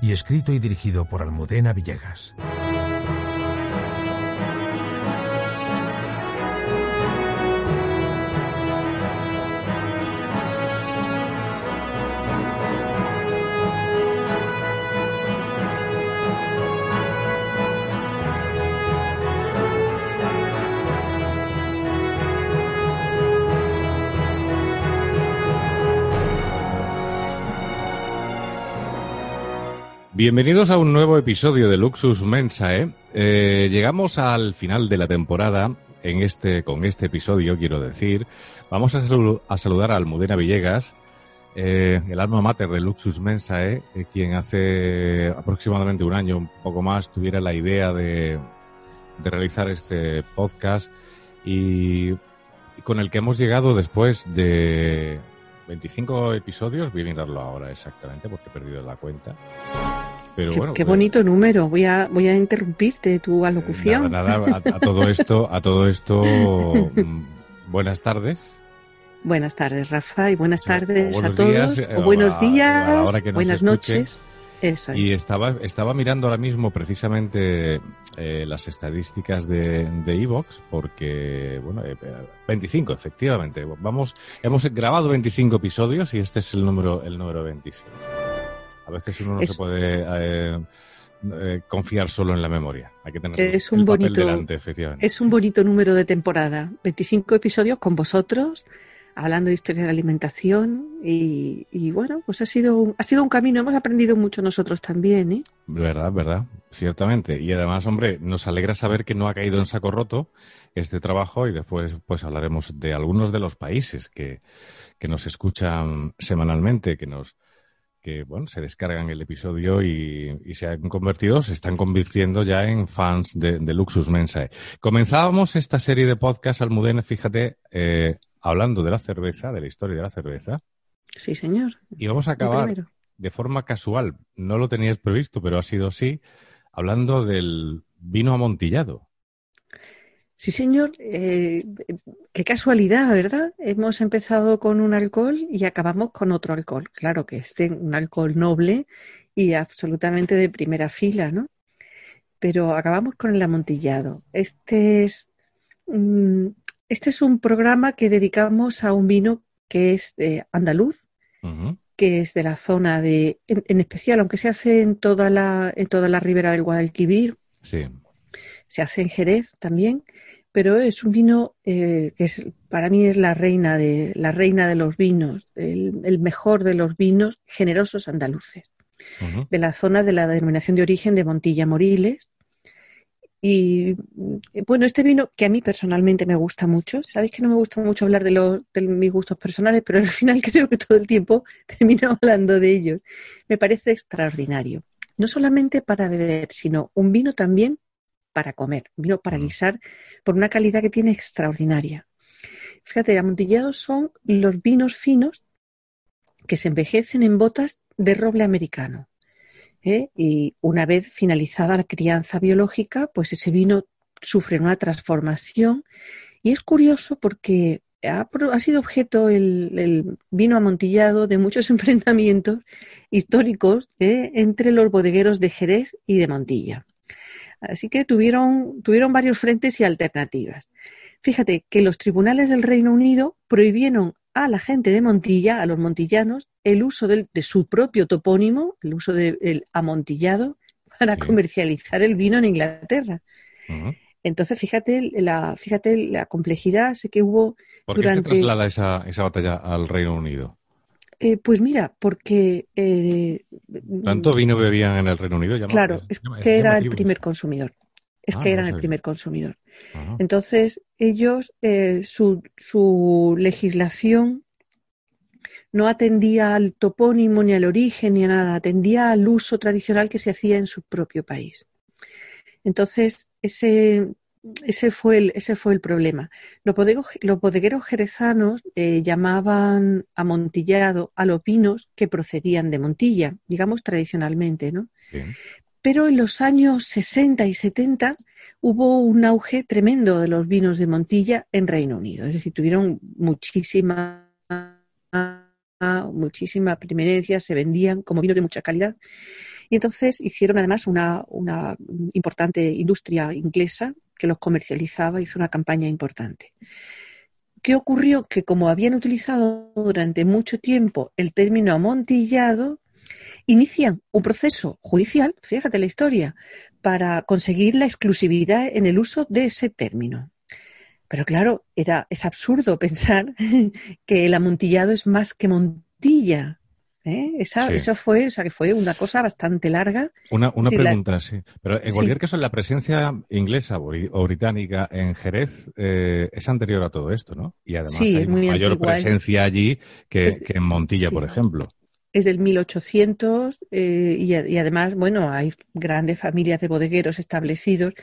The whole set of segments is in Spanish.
y escrito y dirigido por Almudena Villegas. Bienvenidos a un nuevo episodio de Luxus Mensae. Eh, llegamos al final de la temporada en este, con este episodio, quiero decir. Vamos a, saludar a Almudena Villegas, eh, el alma mater de Luxus Mensae, eh, quien hace aproximadamente un año, un poco más, tuviera la idea de, de realizar este podcast y, y con el que hemos llegado después de 25 episodios. Voy a mirarlo ahora exactamente porque he perdido la cuenta qué, bonito número. Voy a, voy a interrumpirte tu alocución. Nada, nada a, todo esto, a todo esto, mm, buenas tardes. Buenas tardes, Rafa, y buenas tardes a todos. Eh, o buenos días, buenas noches. Y estaba, estaba mirando ahora mismo precisamente eh, las estadísticas de Evox, porque, bueno, 25, eh, efectivamente. Vamos, hemos grabado 25 episodios y este es el número, el número 26. A veces uno no se puede eh, eh, confiar solo en la memoria. Hay que tener es un bonito, delante, efectivamente. Es un bonito número de temporada. 25 episodios con vosotros, hablando de historia de la alimentación y, bueno, pues ha sido, ha sido un camino. Hemos aprendido mucho nosotros también, ¿eh? Verdad, verdad, ciertamente. Y además, hombre, nos alegra saber que no ha caído en saco roto este trabajo y después pues hablaremos de algunos de los países que, que nos escuchan semanalmente, que nos que bueno, se descargan el episodio y, se han convertido, se están convirtiendo ya en fans de, Luxus Mensae. Comenzábamos esta serie de podcast, Almudena, fíjate, eh, hablando de la cerveza, de la historia de la cerveza. Sí, señor. Y vamos a acabar de forma casual, no lo tenías previsto, pero ha sido así, hablando del vino amontillado. Sí, señor. Eh, qué casualidad, ¿verdad? Hemos empezado con un alcohol y acabamos con otro alcohol. Claro que este un alcohol noble y absolutamente de primera fila, ¿no? Pero acabamos con el amontillado. Este es, mm, este es un programa que dedicamos a un vino que es de andaluz, que es de la zona de, en, especial, aunque se hace en toda la, en toda la ribera del Guadalquivir. Sí. Se hace en Jerez también pero es un vino eh, que es, para mí es la reina de, la reina de los vinos, el, mejor de los vinos generosos andaluces, de la zona de la denominación de origen de Montilla Moriles. Y eh, bueno, este vino que a mí personalmente me gusta mucho, sabéis que no me gusta mucho hablar de, los, de mis gustos personales, pero al final creo que todo el tiempo termino hablando de ellos. Me parece extraordinario. No solamente para beber, sino un vino también para comer, vino para mm. guisar, por una calidad que tiene extraordinaria. Fíjate, amontillados son los vinos finos que se envejecen en botas de roble americano. ¿eh? Y una vez finalizada la crianza biológica, pues ese vino sufre una transformación. Y es curioso porque ha, sido objeto el, vino amontillado de muchos enfrentamientos históricos ¿eh? entre los bodegueros de Jerez y de Montilla. Así que tuvieron, tuvieron varios frentes y alternativas. Fíjate que los tribunales del Reino Unido prohibieron a la gente de Montilla, a los montillanos, el uso de su propio topónimo, el uso del amontillado, para comercializar el vino en Inglaterra. Entonces, fíjate la, fíjate la complejidad que hubo. ¿Por qué se traslada esa, esa batalla al Reino Unido? Eh, pues mira, porque... Eh, ¿Tanto vino bebían en el Reino Unido? claro, es, que era el primer consumidor. Es ah, que eran el primer consumidor. Entonces, ellos, eh, su, su, legislación no atendía al topónimo ni al origen ni a nada, atendía al uso tradicional que se hacía en su propio país. Entonces, ese, ese, fue, el, ese fue el problema. Los, bodegueros jerezanos eh, llamaban amontillado a los vinos que procedían de Montilla, digamos tradicionalmente, ¿no? Pero en los años 60 y 70 hubo un auge tremendo de los vinos de Montilla en Reino Unido. Es decir, tuvieron muchísima, muchísima preeminencia, se vendían como vinos de mucha calidad. Y entonces hicieron además una, importante industria inglesa que los comercializaba, hizo una campaña importante. ¿Qué ocurrió? Que como habían utilizado durante mucho tiempo el término amontillado, inician un proceso judicial, fíjate la historia, para conseguir la exclusividad en el uso de ese término. Pero claro, era, es absurdo pensar que el amontillado es más que Montilla. ¿Eh? Esa, Eso fue, o sea, que fue una cosa bastante larga. Una, una pregunta, sí. Pero en cualquier caso, la presencia inglesa o británica en Jerez eh, es anterior a todo esto, ¿no? Y además hay mayor presencia allí que, que en Montilla, por ejemplo es del 1800 eh, y, y, además, bueno, hay grandes familias de bodegueros establecidos.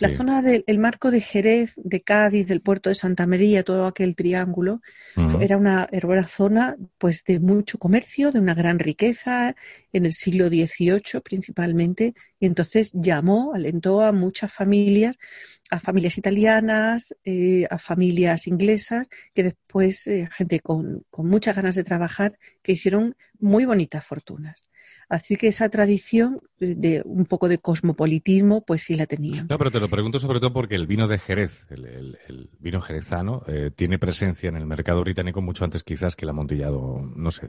La zona del marco de Jerez, de Cádiz, del puerto de Santa María, todo aquel triángulo, era, una, era una zona pues de mucho comercio, de una gran riqueza, en el siglo XVIII principalmente, y entonces llamó, alentó a muchas familias, a familias italianas, eh, a familias inglesas, que después, eh, gente con, con muchas ganas de trabajar, que hicieron muy bonitas fortunas. Así que esa tradición de un poco de cosmopolitismo, pues sí la tenían. No, pero te lo pregunto sobre todo porque el vino de Jerez, el, vino jerezano, eh, tiene presencia en el mercado británico mucho antes quizás que el amontillado, no sé,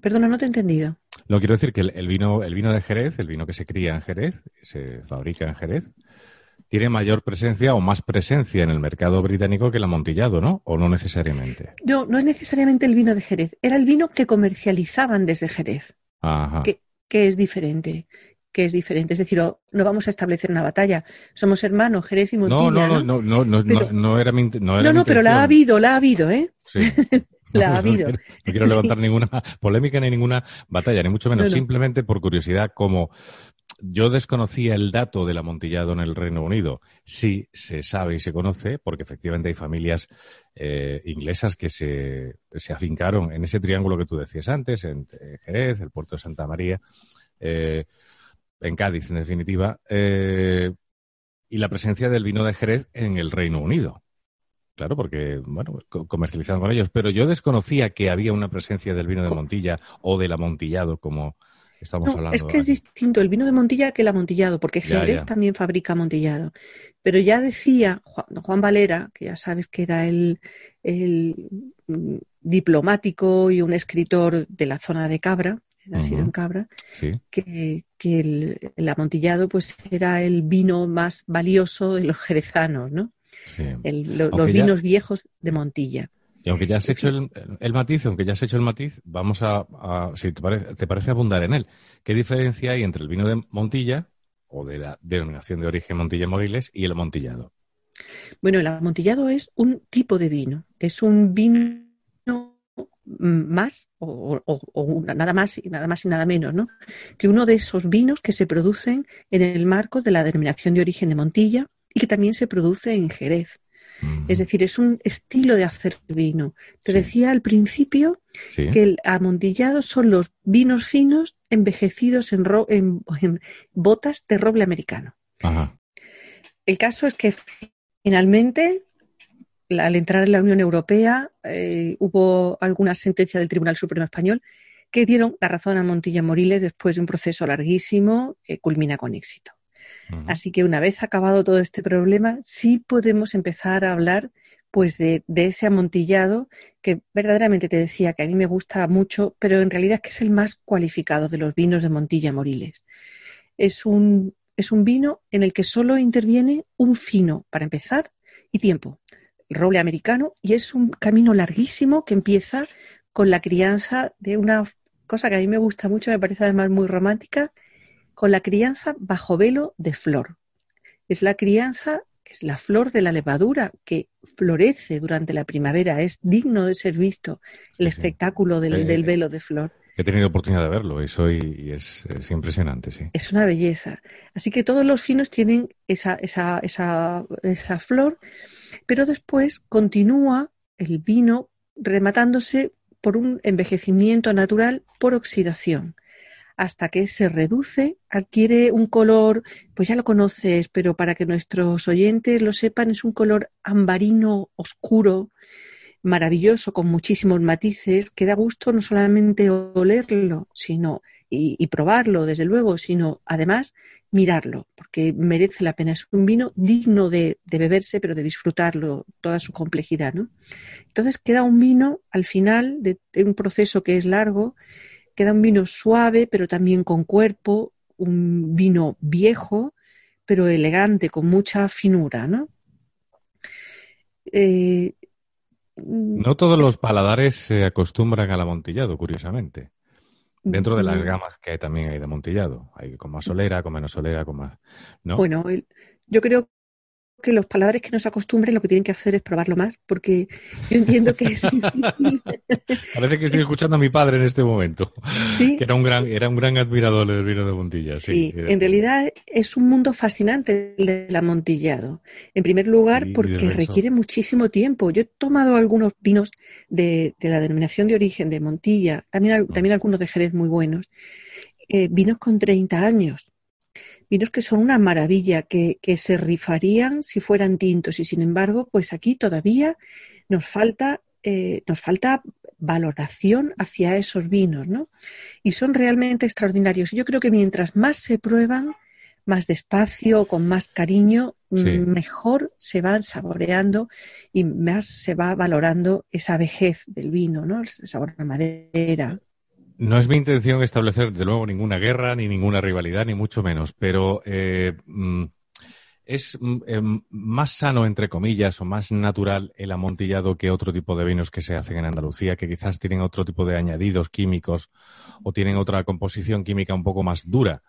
Perdona, no te he entendido. Lo quiero decir que el, vino, el vino de Jerez, el vino que se cría en Jerez, se fabrica en Jerez, tiene mayor presencia o más presencia en el mercado británico que el amontillado, ¿no? ¿O no necesariamente? No, no es necesariamente el vino de Jerez. Era el vino que comercializaban desde Jerez. Ajá. Que, es diferente que es diferente. Es decir, no vamos a establecer una batalla. Somos hermanos, Jerez y Montilla. No, no, no, no, no, no, no, era mi, no, no, no pero la ha habido, la ha habido, ¿eh? Sí. La ha habido. No quiero, levantar ninguna polémica ni ninguna batalla, ni mucho menos. Simplemente por curiosidad, como yo desconocía el dato del amontillado en el Reino Unido. Sí se sabe y se conoce, porque efectivamente hay familias eh, inglesas que se, se, afincaron en ese triángulo que tú decías antes, en, Jerez, el puerto de Santa María, eh, en Cádiz, en definitiva, eh, y la presencia del vino de Jerez en el Reino Unido. Claro, porque, bueno, comercializan con ellos. Pero yo desconocía que había una presencia del vino de Montilla o del amontillado, como estamos hablando. Es que es distinto el vino de Montilla que el amontillado, porque Jerez también fabrica amontillado. Pero ya decía Juan, Valera, que ya sabes que era el, mm, diplomático y un escritor de la zona de Cabra, nacido en Cabra, que, el, amontillado pues era el vino más valioso de los jerezanos, ¿no? los vinos viejos de Montilla. Y aunque ya has hecho el, matiz, aunque ya has hecho el matiz, vamos a, si te parece, te parece abundar en él. ¿Qué diferencia hay entre el vino de Montilla o de la denominación de origen Montilla Moriles y el amontillado? Bueno, el amontillado es un tipo de vino, es un vino más o, nada más y nada más y nada menos, ¿no? Que uno de esos vinos que se producen en el marco de la denominación de origen de Montilla y que también se produce en Jerez. Es decir, es un estilo de hacer vino. Te decía al principio que el amontillado son los vinos finos envejecidos en, botas de roble americano. El caso es que finalmente, al entrar en la Unión Europea, eh, hubo alguna sentencia del Tribunal Supremo Español que dieron la razón a Montilla Moriles después de un proceso larguísimo que culmina con éxito. Así que una vez acabado todo este problema, sí podemos empezar a hablar pues de, ese amontillado que verdaderamente te decía que a mí me gusta mucho, pero en realidad es que es el más cualificado de los vinos de Montilla Moriles. Es un, es un vino en el que solo interviene un fino, para empezar, y tiempo. El roble americano, y es un camino larguísimo que empieza con la crianza de una cosa que a mí me gusta mucho, me parece además muy romántica, con la crianza bajo velo de flor. Es la crianza es la flor de la levadura que florece durante la primavera. Es digno de ser visto el espectáculo del, eh, velo de flor. He tenido oportunidad de verlo y, soy, es, impresionante, sí. Es una belleza. Así que todos los finos tienen esa, esa, esa, esa flor, pero después continúa el vino rematándose por un envejecimiento natural por oxidación hasta que se reduce, adquiere un color, pues ya lo conoces, pero para que nuestros oyentes lo sepan, es un color ambarino oscuro, maravilloso, con muchísimos matices, que da gusto no solamente olerlo, sino y, probarlo, desde luego, sino además mirarlo, porque merece la pena. Es un vino digno de, beberse, pero de disfrutarlo, toda su complejidad, ¿no? Entonces queda un vino al final de un proceso que es largo, Queda un vino suave, pero también con cuerpo, un vino viejo, pero elegante, con mucha finura, ¿no? Eh, no todos los paladares se acostumbran al amontillado, curiosamente. Dentro de las mm. gamas que hay, también hay de amontillado. Hay con más solera, con menos solera, con más. ¿no? Bueno, yo creo que los paladares que no se acostumbren lo que tienen que hacer es probarlo más, porque yo entiendo que es difícil. Parece que estoy escuchando a mi padre en este momento, que era un gran, era un gran admirador del vino de Montilla. Sí, en realidad es un mundo fascinante el del amontillado. En primer lugar, porque requiere muchísimo tiempo. Yo he tomado algunos vinos de, la denominación de origen de Montilla, también, también algunos de Jerez muy buenos, eh, vinos con 30 años vinos que son una maravilla, que, se rifarían si fueran tintos y sin embargo, pues aquí todavía nos falta, eh, nos falta valoración hacia esos vinos, ¿no? Y son realmente extraordinarios. Yo creo que mientras más se prueban, más despacio, con más cariño, mejor se van saboreando y más se va valorando esa vejez del vino, ¿no? El sabor a madera. No es mi intención establecer, de luego, ninguna guerra, ni ninguna rivalidad, ni mucho menos, pero eh, mm, es mm, em, más sano, entre comillas, o más natural el amontillado que otro tipo de vinos que se hacen en Andalucía, que quizás tienen otro tipo de añadidos químicos o tienen otra composición química un poco más dura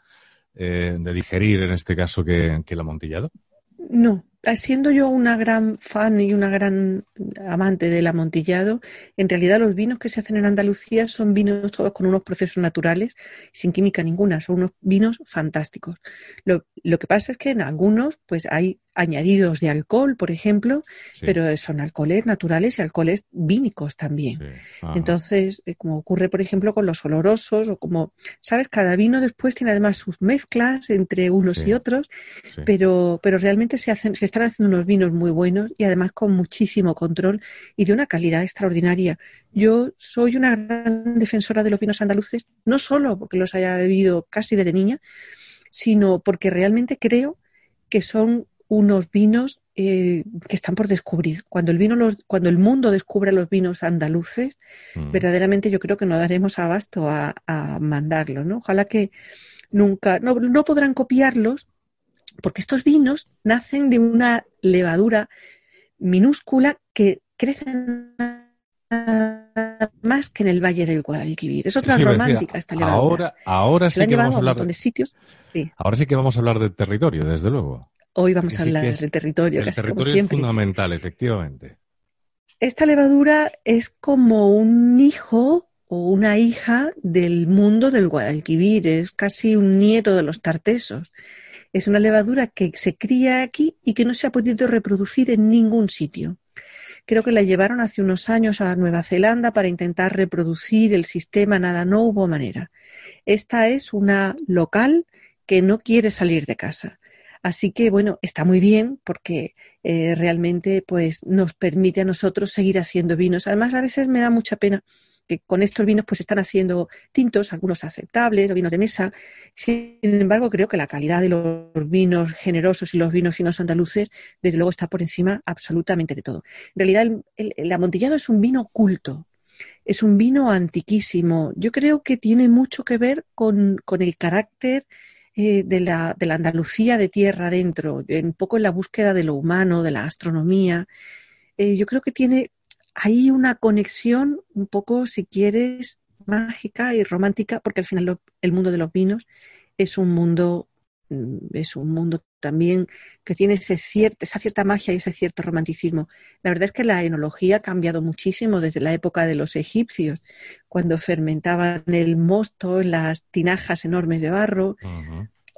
eh, de digerir, en este caso, que el amontillado. No, siendo yo una gran fan y una gran amante del amontillado, en realidad los vinos que se hacen en Andalucía son vinos todos con unos procesos naturales, sin química ninguna, son unos vinos fantásticos. Lo, lo que pasa es que en algunos, pues hay añadidos de alcohol, por ejemplo, pero son alcoholes naturales y alcoholes vínicos también. Entonces, eh, como ocurre, por ejemplo, con los olorosos o como, sabes, cada vino después tiene además sus mezclas entre unos y otros, pero, pero realmente se hacen, se están haciendo unos vinos muy buenos y además con muchísimo control y de una calidad extraordinaria. Yo soy una gran defensora de los vinos andaluces, no solo porque los haya bebido casi desde niña, sino porque realmente creo que son unos vinos eh, que están por descubrir. Cuando el vino los, cuando el mundo descubra los vinos andaluces, mm. verdaderamente yo creo que no daremos abasto a, a mandarlos, ¿no? Ojalá que nunca, no, no podrán copiarlos, porque estos vinos nacen de una levadura minúscula que crece más que en el Valle del Guadalquivir. Es otra romántica esta levadura. Ahora, ahora sí que vamos a hablar de sitios. Ahora sí que vamos a hablar de territorio, desde luego. Hoy vamos a hablar de territorio. El territorio es fundamental, efectivamente. Esta levadura es como un hijo o una hija del mundo del Guadalquivir, es casi un nieto de los tartesos. Es una levadura que se cría aquí y que no se ha podido reproducir en ningún sitio. Creo que la llevaron hace unos años a Nueva Zelanda para intentar reproducir el sistema, nada, no hubo manera. Esta es una local que no quiere salir de casa. Así que, bueno, está muy bien porque eh, realmente pues, nos permite a nosotros seguir haciendo vinos. Además, a veces me da mucha pena que con estos vinos pues están haciendo tintos, algunos aceptables, vinos de mesa. Sin embargo, creo que la calidad de los vinos generosos y los vinos finos andaluces, desde luego, está por encima absolutamente de todo. En realidad, el amontillado es un vino culto, es un vino antiquísimo. Yo creo que tiene mucho que ver con, con el carácter eh, de, la, de la Andalucía de tierra adentro, un poco en la búsqueda de lo humano, de la astronomía. Eh, yo creo que tiene ahí una conexión un poco, si quieres, mágica y romántica, porque al final el mundo de los vinos es un mundo, mm, es un mundo también que tiene ese esa cierta magia y ese cierto romanticismo. La verdad es que la enología ha cambiado muchísimo desde la época de los egipcios, cuando fermentaban el mosto en las tinajas enormes de barro,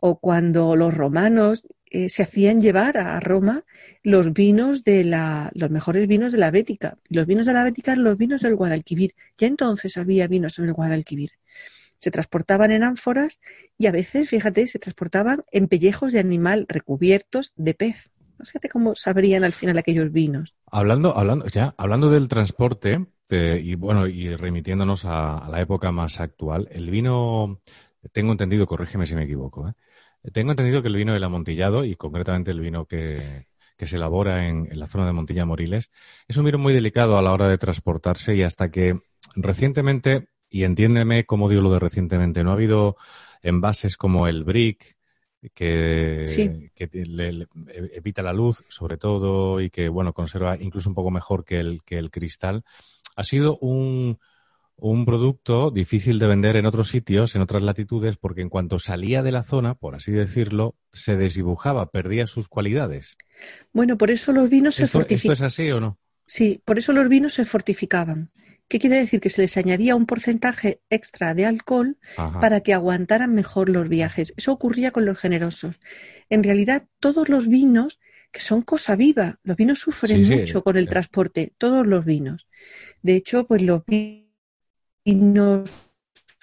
o cuando los romanos eh, se hacían llevar a Roma los vinos de la, los mejores vinos de la Bética. Los vinos de la Bética eran los vinos del Guadalquivir. Ya entonces había vinos en el Guadalquivir se transportaban en ánforas y a veces, fíjate, se transportaban en pellejos de animal recubiertos de pez. Fíjate cómo sabrían al final aquellos vinos. Hablando, hablando, ya, hablando del transporte, y bueno, y remitiéndonos a, la época más actual, el vino, tengo entendido, corrígeme si me equivoco, ¿eh? tengo entendido que el vino del amontillado, y concretamente el vino que, se elabora en, la zona de Montilla Moriles, es un vino muy delicado a la hora de transportarse y hasta que recientemente y entiéndeme cómo digo lo de recientemente. No ha habido envases como el brick, que, evita la luz, sobre todo, y que, bueno, conserva incluso un poco mejor que el, que el cristal. Ha sido un, un producto difícil de vender en otros sitios, en otras latitudes, porque en cuanto salía de la zona, por así decirlo, se desdibujaba, perdía sus cualidades. Bueno, por eso los vinos se fortificaban. ¿Esto es así o no? Sí, por eso los vinos se fortificaban. ¿Qué quiere decir? Que se les añadía un porcentaje extra de alcohol para que aguantaran mejor los viajes. Eso ocurría con los generosos. En realidad, todos los vinos, que son cosa viva, los vinos sufren mucho con el transporte, todos los vinos. De hecho, pues los vinos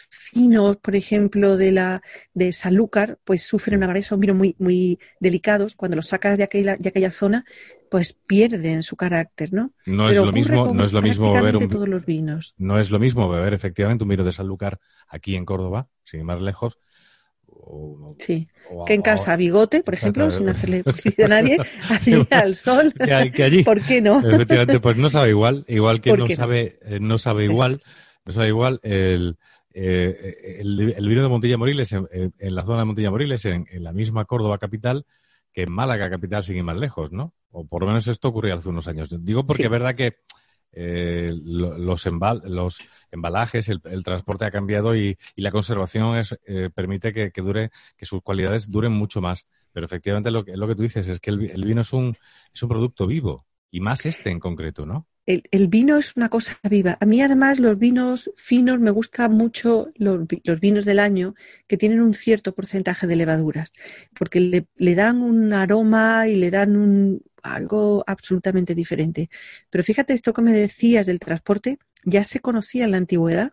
finos, por ejemplo, de la de Sanlúcar, pues sufren una son vinos muy, muy delicados. Cuando los sacas de aquella, de aquella zona, pues pierden su carácter, ¿no? No es lo mismo, no es lo mismo beber un, todos los vinos. No es lo mismo beber efectivamente un vino de Sanlúcar aquí en Córdoba, sin ir más lejos. sí, que en casa bigote, por ejemplo, sin hacerle a nadie, allí al sol. que, allí, ¿Por qué no? Efectivamente, pues no sabe igual, igual que no, sabe, eh, no sabe igual, no sabe igual el, eh, el, vino de Montilla Moriles, en, la zona de Montilla Moriles, en, la misma Córdoba capital, que en Málaga capital, sin ir más lejos, ¿no? O por lo menos esto ocurrió hace unos años. Digo porque es verdad que eh, los, los embalajes, el, transporte ha cambiado y, la conservación es, eh, permite que, dure, que sus cualidades duren mucho más. Pero efectivamente lo que, lo que tú dices es que el, el vino es un, es un producto vivo y más este en concreto, ¿no? El, vino es una cosa viva. A mí además los vinos finos me gustan mucho los, vinos del año que tienen un cierto porcentaje de levaduras, porque le, dan un aroma y le dan un, algo absolutamente diferente. Pero fíjate esto que me decías del transporte, ya se conocía en la antigüedad.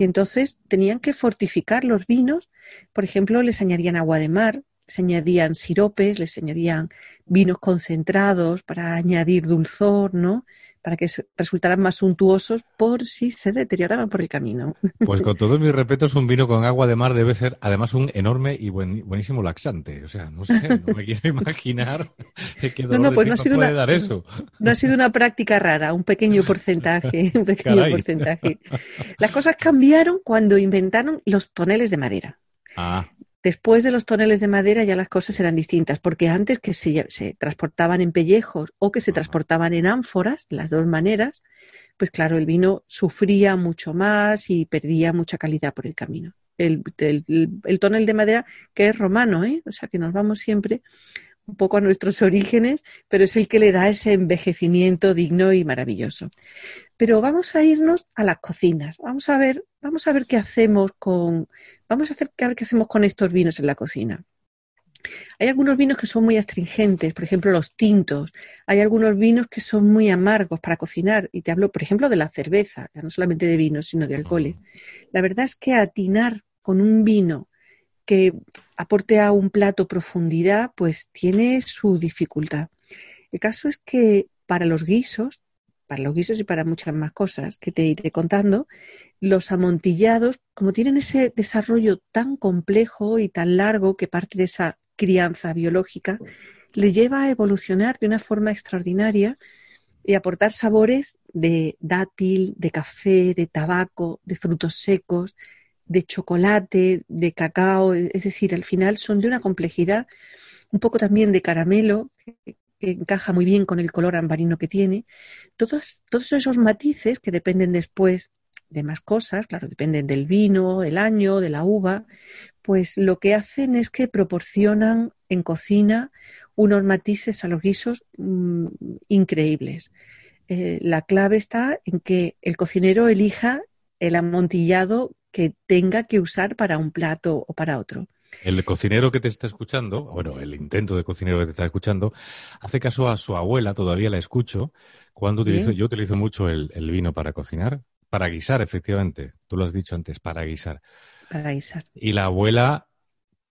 Y entonces tenían que fortificar los vinos, por ejemplo, les añadían agua de mar, les añadían siropes, les añadían vinos concentrados para añadir dulzor, ¿no? Para que resultaran más suntuosos por si se deterioraban por el camino. Pues con todos mis respetos, un vino con agua de mar debe ser además un enorme y buenísimo laxante. O sea, no sé, no me quiero imaginar qué dolor no, no, pues no ha sido puede dar eso. No ha sido una práctica rara, un pequeño porcentaje, un pequeño porcentaje. Las cosas cambiaron cuando inventaron los toneles de madera. Ah. Después de los toneles de madera ya las cosas eran distintas, porque antes que se, transportaban en pellejos o que se transportaban en ánforas, las dos maneras, pues claro, el vino sufría mucho más y perdía mucha calidad por el camino. El, tonel de madera, que es romano, ¿eh? o sea que nos vamos siempre un poco a nuestros orígenes, pero es el que le da ese envejecimiento digno y maravilloso. Pero vamos a irnos a las cocinas. Vamos a ver, vamos a ver qué hacemos con, vamos a hacer ver qué hacemos con estos vinos en la cocina. Hay algunos vinos que son muy astringentes, por ejemplo, los tintos. Hay algunos vinos que son muy amargos para cocinar. Y te hablo, por ejemplo, de la cerveza, ya no solamente de vinos, sino de alcoholes. La verdad es que atinar con un vino que aporte a un plato profundidad, pues tiene su dificultad. El caso es que para los guisos, para los guisos y para muchas más cosas que te iré contando, los amontillados, como tienen ese desarrollo tan complejo y tan largo que parte de esa crianza biológica, le lleva a evolucionar de una forma extraordinaria y aportar sabores de dátil, de café, de tabaco, de frutos secos, de chocolate, de cacao, es decir, al final son de una complejidad, un poco también de caramelo, que, encaja muy bien con el color ambarino que tiene. Todos, todos esos matices que dependen después de más cosas, claro, dependen del vino, del año, de la uva, pues lo que hacen es que proporcionan en cocina unos matices a los guisos mm, increíbles. Eh, la clave está en que el cocinero elija el amontillado que tenga que usar para un plato o para otro. El cocinero que te está escuchando, bueno, el intento de cocinero que te está escuchando, hace caso a su abuela, todavía la escucho, cuando utilizo, yo utilizo mucho el, vino para cocinar, para guisar, efectivamente. Tú lo has dicho antes, para guisar. Para guisar. Y la abuela,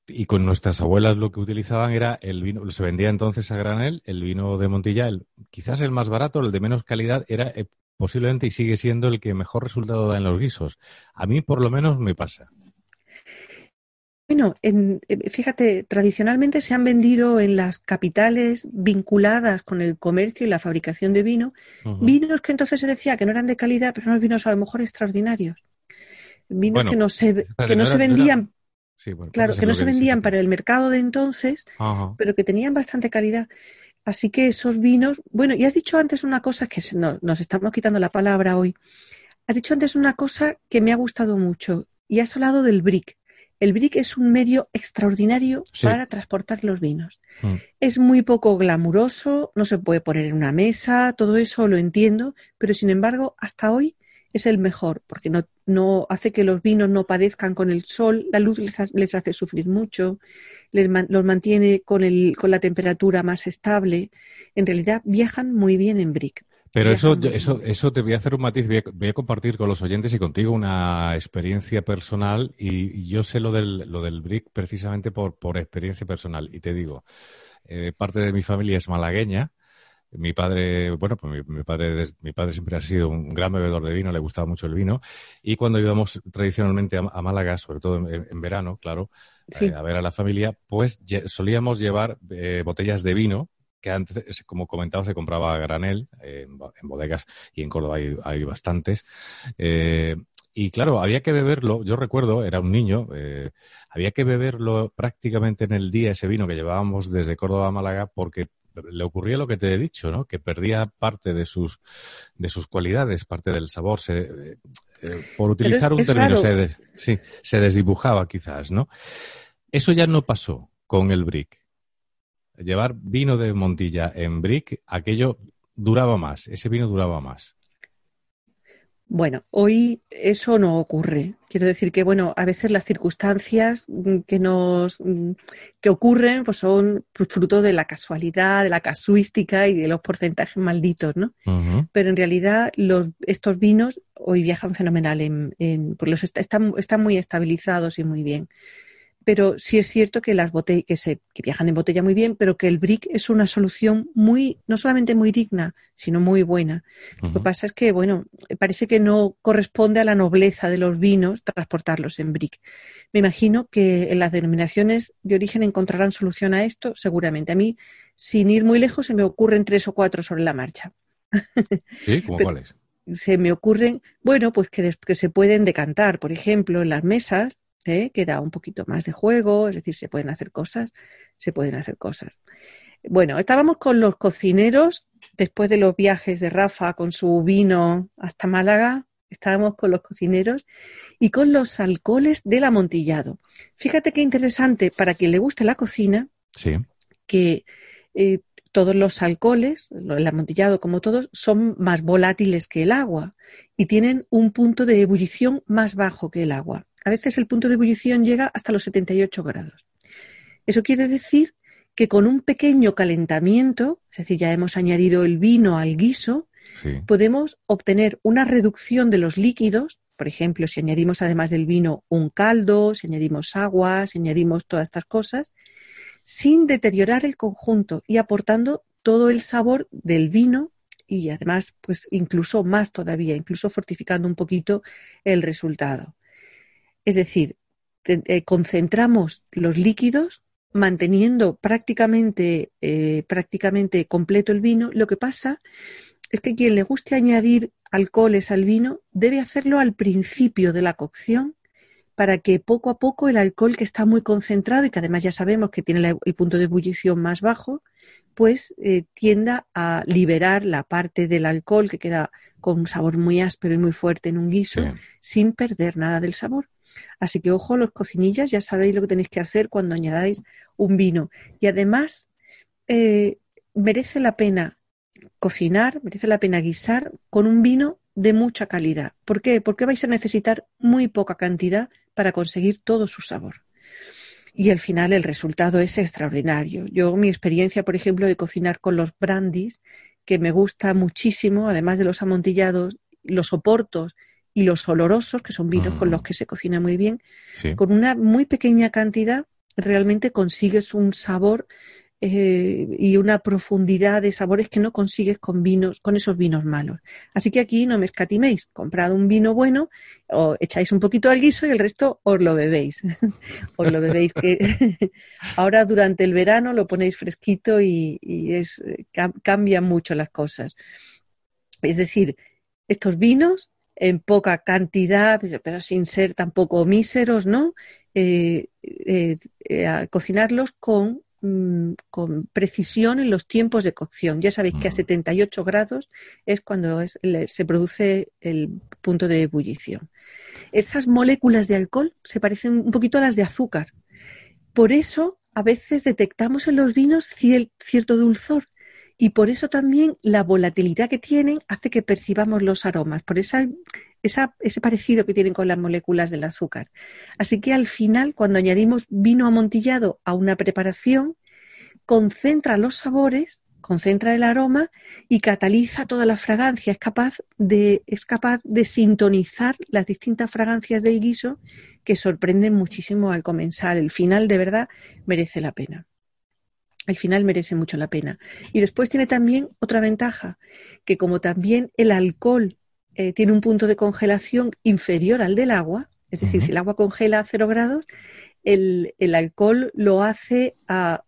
y con nuestras abuelas lo que utilizaban era el vino, se vendía entonces a granel, el vino de Montilla, el, quizás el más barato, el de menos calidad, era eh, posiblemente y sigue siendo el que mejor resultado da en los guisos. A mí por lo menos me pasa. Bueno, en, eh, fíjate, tradicionalmente se han vendido en las capitales vinculadas con el comercio y la fabricación de vino, vinos que entonces se decía que no eran de calidad, pero unos vinos a lo mejor extraordinarios. Vinos que no se, que no, se vendían, claro, que no se vendían para el mercado de entonces, pero que tenían bastante calidad. Así que esos vinos, bueno, y has dicho antes una cosa que nos estamos quitando la palabra hoy. Has dicho antes una cosa que me ha gustado mucho y has hablado del brick. El brick es un medio extraordinario para transportar los vinos. Mm. Es muy poco glamuroso, no se puede poner en una mesa, todo eso lo entiendo, pero sin embargo, hasta hoy es el mejor, porque no, no hace que los vinos no padezcan con el sol, la luz les, hace sufrir mucho, los mantiene con, el, con la temperatura más estable. En realidad viajan muy bien en brick. Pero eso, eso, eso te voy a hacer un matiz, voy a, compartir con los oyentes y contigo una experiencia personal y, yo sé lo del, lo del brick precisamente por, por experiencia personal. Y te digo, eh, parte de mi familia es malagueña, mi padre, bueno, pues mi, padre, mi padre siempre ha sido un gran bebedor de vino, le gustaba mucho el vino. Y cuando íbamos tradicionalmente a, Málaga, sobre todo en, verano, claro, eh, a ver a la familia, pues solíamos llevar eh, botellas de vino que antes, como comentaba, se compraba a granel en, bodegas y en Córdoba hay, bastantes. Eh, y claro, había que beberlo, yo recuerdo, era un niño, eh, había que beberlo prácticamente en el día ese vino que llevábamos desde Córdoba a Málaga porque le ocurría lo que te he dicho, ¿no? Que perdía parte de sus de sus cualidades, parte del sabor. Se, eh, por utilizar un término, se, sí, se desdibujaba quizás, ¿no? Eso ya no pasó con el brick llevar vino de Montilla en brick, aquello duraba más, ese vino duraba más. Bueno, hoy eso no ocurre. Quiero decir que, bueno, a veces las circunstancias que nos que ocurren pues son fruto de la casualidad, de la casuística y de los porcentajes malditos, ¿no? Pero en realidad los, estos vinos hoy viajan fenomenal, en, en pues los están, están muy estabilizados y muy bien pero sí es cierto que las botellas que se que viajan en botella muy bien, pero que el brick es una solución muy no solamente muy digna, sino muy buena. Lo que pasa es que bueno, parece que no corresponde a la nobleza de los vinos transportarlos en brick. Me imagino que en las denominaciones de origen encontrarán solución a esto, seguramente. A mí, sin ir muy lejos, se me ocurren tres o cuatro sobre la marcha. ¿Sí? ¿Cómo cuáles? Se me ocurren, bueno, pues que, que se pueden decantar, por ejemplo, en las mesas, ¿eh? que da un poquito más de juego, es decir, se pueden hacer cosas, se pueden hacer cosas. Bueno, estábamos con los cocineros después de los viajes de Rafa con su vino hasta Málaga, estábamos con los cocineros y con los alcoholes del amontillado. Fíjate qué interesante para quien le guste la cocina, que eh, todos los alcoholes, el amontillado como todos, son más volátiles que el agua y tienen un punto de ebullición más bajo que el agua. A veces el punto de ebullición llega hasta los 78 grados. Eso quiere decir que con un pequeño calentamiento, es decir, ya hemos añadido el vino al guiso, podemos obtener una reducción de los líquidos. Por ejemplo, si añadimos además del vino un caldo, si añadimos agua, si añadimos todas estas cosas, sin deteriorar el conjunto y aportando todo el sabor del vino y además, pues incluso más todavía, incluso fortificando un poquito el resultado. Es decir, eh, concentramos los líquidos manteniendo prácticamente, eh, prácticamente completo el vino. Lo que pasa es que quien le guste añadir alcoholes al vino debe hacerlo al principio de la cocción para que poco a poco el alcohol que está muy concentrado y que además ya sabemos que tiene el punto de ebullición más bajo, después eh, tienda a liberar la parte del alcohol que queda con un sabor muy áspero y muy fuerte en un guiso sin perder nada del sabor. Así que ojo, los cocinillas, ya sabéis lo que tenéis que hacer cuando añadáis un vino. Y además, eh, merece la pena cocinar, merece la pena guisar con un vino de mucha calidad. ¿Por qué? Porque vais a necesitar muy poca cantidad para conseguir todo su sabor. Y al final el resultado es extraordinario. Yo, mi experiencia, por ejemplo, de cocinar con los brandis, que me gusta muchísimo, además de los amontillados, los oportos y los olorosos, que son vinos con los mm. que se cocina muy bien, con una muy pequeña cantidad realmente consigues un sabor eh, y una profundidad de sabores que no consigues con vinos, con esos vinos malos. Así que aquí no me escatiméis, comprad un vino bueno, o echáis un poquito al guiso y el resto os lo bebéis. os lo bebéis que ahora durante el verano lo ponéis fresquito y, es, cambian mucho las cosas. Es decir, estos vinos en poca cantidad, pero sin ser tampoco míseros, ¿no? Eh, eh, cocinarlos con Mm, con precisión en los tiempos de cocción. Ya sabéis que a 78 mm. grados es cuando se produce el punto de ebullición. Estas moléculas de alcohol se parecen un poquito a las de azúcar. Por eso a veces detectamos en los vinos cierto dulzor y por eso también la volatilidad que tienen hace que percibamos los aromas, por esa, ese parecido que tienen con las moléculas del azúcar. Así que al final, cuando añadimos vino amontillado a una preparación, concentra los sabores, concentra el aroma y cataliza toda la fragancia. Es capaz de, es capaz de sintonizar las distintas fragancias del guiso que sorprenden muchísimo al comenzar. El final de verdad merece la pena al final merece mucho la pena. Y después tiene también otra ventaja, que como también el alcohol eh, tiene un punto de congelación inferior al del agua, es decir, si el agua congela a cero grados, el, alcohol lo hace a,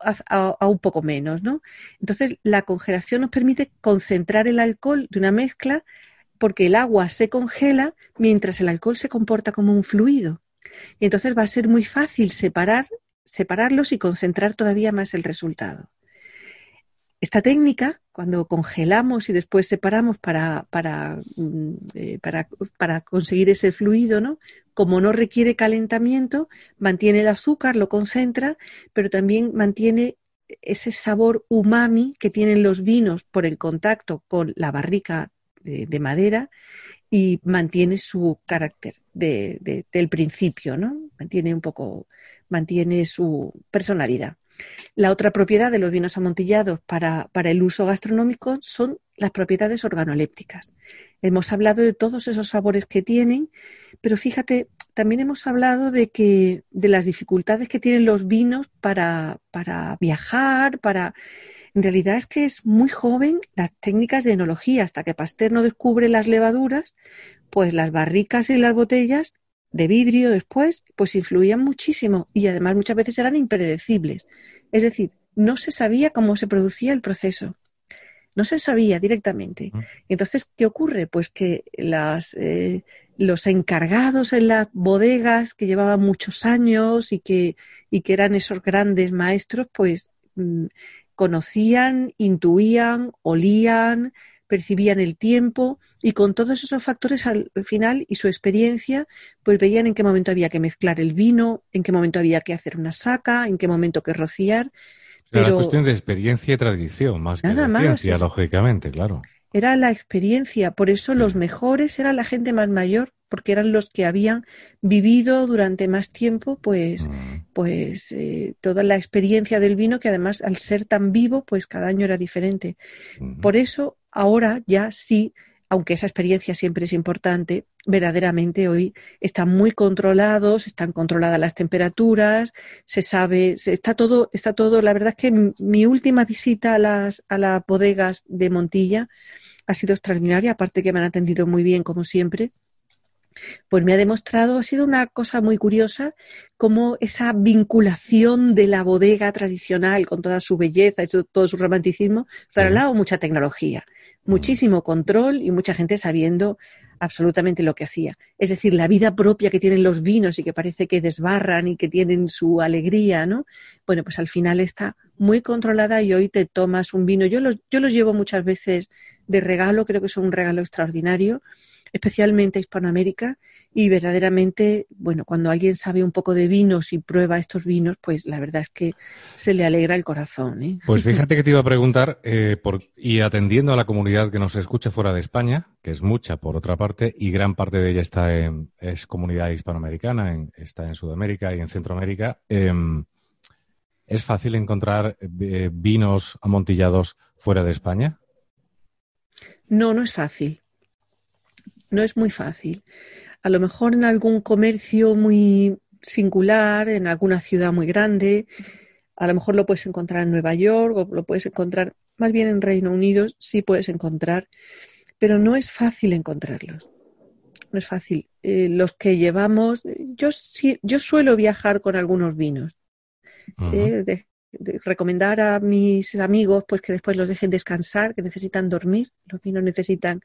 a, un poco menos, ¿no? Entonces, la congelación nos permite concentrar el alcohol de una mezcla porque el agua se congela mientras el alcohol se comporta como un fluido. Y entonces va a ser muy fácil separar separarlos y concentrar todavía más el resultado. Esta técnica, cuando congelamos y después separamos para, para, mm, eh, para, conseguir ese fluido, ¿no? Como no requiere calentamiento, mantiene el azúcar, lo concentra, pero también mantiene ese sabor umami que tienen los vinos por el contacto con la barrica de, madera y mantiene su carácter del principio, ¿no? Mantiene un poco mantiene su personalidad. La otra propiedad de los vinos amontillados para, el uso gastronómico son las propiedades organolépticas. Hemos hablado de todos esos sabores que tienen, pero fíjate, también hemos hablado de que de las dificultades que tienen los vinos para, para viajar, para en realidad es que es muy joven las técnicas de enología, hasta que Pasteur no descubre las levaduras, pues las barricas y las botellas de vidrio después, pues influían muchísimo y además muchas veces eran impredecibles. Es decir, no se sabía cómo se producía el proceso. No se sabía directamente. Entonces, ¿qué ocurre? Pues que las, eh, los encargados en las bodegas que llevaban muchos años y que, y que eran esos grandes maestros, pues mm, conocían, intuían, olían, percibían el tiempo y con todos esos factores al final y su experiencia, pues veían en qué momento había que mezclar el vino, en qué momento había que hacer una saca, en qué momento que rociar. Era Pero cuestión de experiencia y tradición, más que de ciencia, lógicamente, claro. Era la experiencia, por eso los mejores eran la gente más mayor, porque eran los que habían vivido durante más tiempo, pues, mm. pues eh, toda la experiencia del vino, que además al ser tan vivo, pues cada año era diferente. Por eso ahora ya sí, aunque esa experiencia siempre es importante, verdaderamente hoy están muy controlados, están controladas las temperaturas, se sabe, está todo, está todo, la verdad es que mi última visita a las, a las bodegas de Montilla ha sido extraordinaria, aparte que me han atendido muy bien como siempre. pues me ha demostrado, ha sido una cosa muy curiosa, como esa vinculación de la bodega tradicional con toda su belleza y todo su romanticismo, pero mucha tecnología. Muchísimo control y mucha gente sabiendo absolutamente lo que hacía. Es decir, la vida propia que tienen los vinos y que parece que desbarran y que tienen su alegría, ¿no? Bueno, pues al final está muy controlada y hoy te tomas un vino. Yo los, yo los llevo muchas veces de regalo, creo que son un regalo extraordinario especialmente Hispanoamérica, y verdaderamente, bueno, cuando alguien sabe un poco de vinos y prueba estos vinos, pues la verdad es que se le alegra el corazón. ¿eh? Pues fíjate que te iba a preguntar, eh, por, y atendiendo a la comunidad que nos escucha fuera de España, que es mucha por otra parte, y gran parte de ella está en, es comunidad hispanoamericana, está en Sudamérica y en Centroamérica, em, ¿es fácil encontrar eh, vinos amontillados fuera de España? No, no es fácil no es muy fácil. A lo mejor en algún comercio muy singular, en alguna ciudad muy grande, a lo mejor lo puedes encontrar en Nueva York o lo puedes encontrar más bien en Reino Unido, sí puedes encontrar, pero no es fácil encontrarlos. No es fácil. Eh, los que llevamos, yo, yo suelo viajar con algunos vinos. Eh, recomendar a mis amigos pues que después los dejen descansar, que necesitan dormir. Los vinos necesitan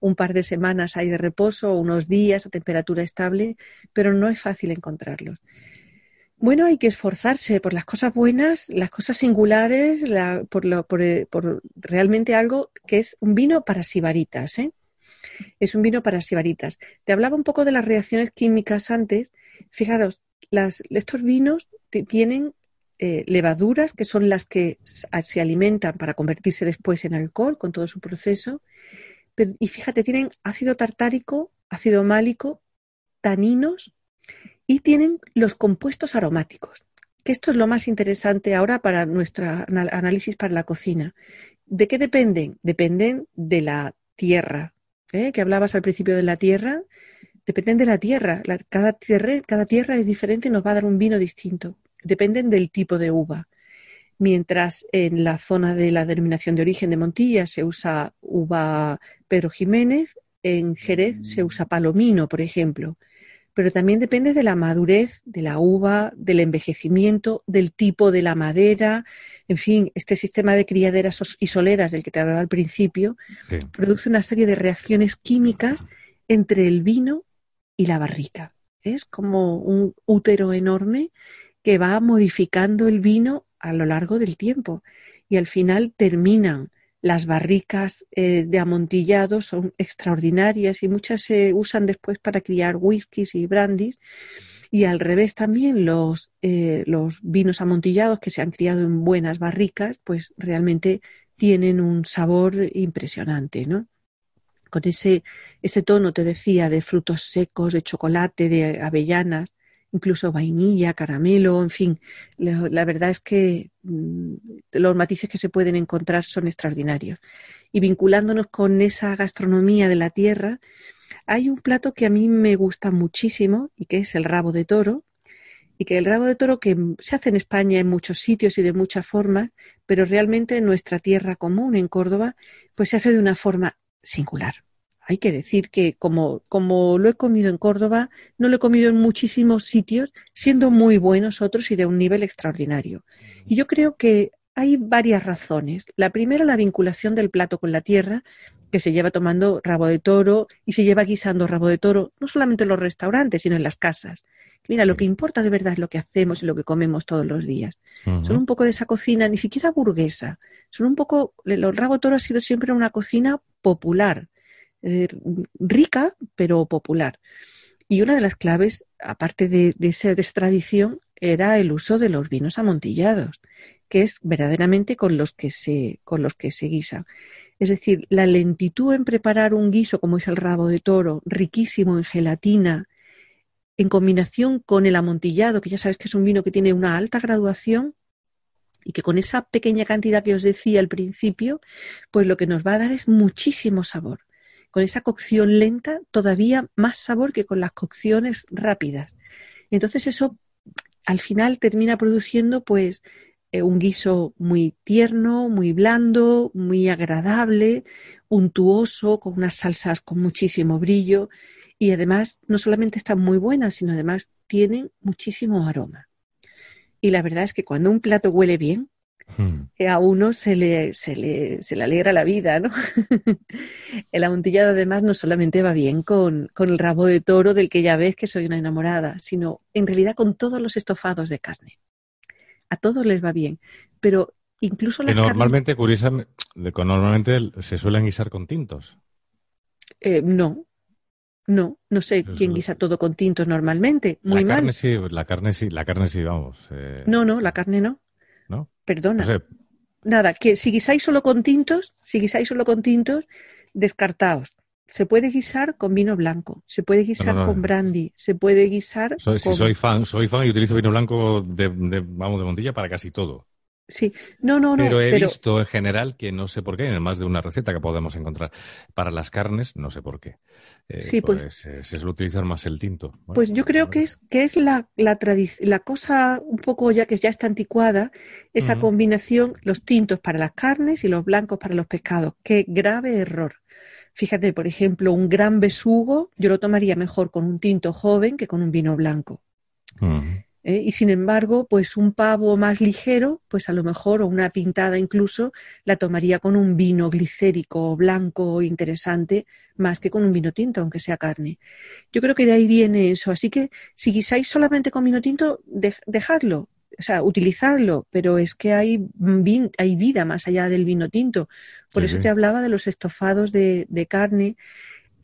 un par de semanas ahí de reposo, unos días a temperatura estable, pero no es fácil encontrarlos. Bueno, hay que esforzarse por las cosas buenas, las cosas singulares, por, lo, por, por, realmente algo que es un vino para sibaritas. ¿eh? Es un vino para sibaritas. Te hablaba un poco de las reacciones químicas antes. Fijaros, las, estos vinos tienen eh, levaduras que son las que se alimentan para convertirse después en alcohol con todo su proceso. y fíjate, tienen ácido tartárico, ácido málico, taninos y tienen los compuestos aromáticos, que esto es lo más interesante ahora para nuestro análisis para la cocina. ¿De qué dependen? Dependen de la tierra, ¿eh? que hablabas al principio de la tierra, dependen de la tierra. cada, tierra. cada tierra es diferente y nos va a dar un vino distinto dependen del tipo de uva. Mientras en la zona de la denominación de origen de Montilla se usa uva Pedro Jiménez, en Jerez se usa palomino, por ejemplo. Pero también depende de la madurez de la uva, del envejecimiento, del tipo de la madera. En fin, este sistema de criaderas y soleras del que te hablaba al principio produce una serie de reacciones químicas entre el vino y la barrica. Es como un útero enorme que va modificando el vino a lo largo del tiempo y al final terminan. Las barricas eh, de amontillado son extraordinarias y muchas se usan después para criar whiskies y brandis. Y al revés también los, eh, los vinos amontillados que se han criado en buenas barricas, pues realmente tienen un sabor impresionante, ¿no? Con ese, ese tono, te decía, de frutos secos, de chocolate, de avellanas, incluso vainilla, caramelo, en fin. La, verdad es que mm, los matices que se pueden encontrar son extraordinarios. Y vinculándonos con esa gastronomía de la tierra, hay un plato que a mí me gusta muchísimo y que es el rabo de toro. Y que el rabo de toro que se hace en España en muchos sitios y de muchas formas, pero realmente en nuestra tierra común, en Córdoba, pues se hace de una forma singular hay que decir que como, como lo he comido en Córdoba, no lo he comido en muchísimos sitios, siendo muy buenos otros y de un nivel extraordinario. Y yo creo que hay varias razones. La primera, la vinculación del plato con la tierra, que se lleva tomando rabo de toro y se lleva guisando rabo de toro, no solamente en los restaurantes, sino en las casas. Mira, lo que importa de verdad es lo que hacemos y lo que comemos todos los días. Son un poco de esa cocina, ni siquiera burguesa. Son un poco, los rabo de toro ha sido siempre una cocina popular eh, rica, pero popular. Y una de las claves, aparte de, de esa tradición, era el uso de los vinos amontillados, que es verdaderamente con los que se, con los que se guisa. Es decir, la lentitud en preparar un guiso como es el rabo de toro, riquísimo en gelatina, en combinación con el amontillado, que ya sabes que es un vino que tiene una alta graduación y que con esa pequeña cantidad que os decía al principio, pues lo que nos va a dar es muchísimo sabor con esa cocción lenta todavía más sabor que con las cocciones rápidas. Entonces eso al final termina produciendo pues eh, un guiso muy tierno, muy blando, muy agradable, untuoso, con unas salsas con muchísimo brillo Y además, no solamente están muy buenas, sino además tienen muchísimo aroma. Y la verdad es que cuando un plato huele bien, hmm. a uno se le, se, le, se le alegra la vida, ¿no? el amontillado además no solamente va bien con, con, el rabo de toro del que ya ves que soy una enamorada, sino en realidad con todos los estofados de carne. A todos les va bien. Pero incluso las normalmente, curiosamente, normalmente se suelen guisar con tintos. Eh, no, no, no sé quién guisa todo con tintos normalmente. Muy la Carne sí, la carne sí, la carne sí, vamos. Eh. No, no, la carne no. Perdona. Nada, que si guisáis solo con tintos, si guisáis solo con tintos, descartaos. Se puede guisar con vino blanco, se puede guisar con brandy, se puede guisar. Soy, soy fan, soy fan y utilizo vino blanco de, vamos de Montilla para casi todo. Sí, no, no, no. Pero he visto en general que no sé por qué, en más de una receta que podemos encontrar para las carnes, no sé por qué. Eh, sí, pues, pues eh, se suele utilizar más el tinto. pues yo creo que es, que es la, la, la cosa un poco ya que ya está anticuada, esa combinación, los tintos para las carnes y los blancos para los pescados. Qué grave error. Fíjate, por ejemplo, un gran besugo, yo lo tomaría mejor con un tinto joven que con un vino blanco. ¿Eh? y sin embargo, pues un pavo más ligero, pues a lo mejor, o una pintada incluso, la tomaría con un vino glicérico blanco interesante, más que con un vino tinto, aunque sea carne. Yo creo que de ahí viene eso. Así que si guisáis solamente con vino tinto, dejadlo. O sea, utilizadlo, pero es que hay, hay vida más allá del vino tinto. Por eso te hablaba de los estofados de, de carne.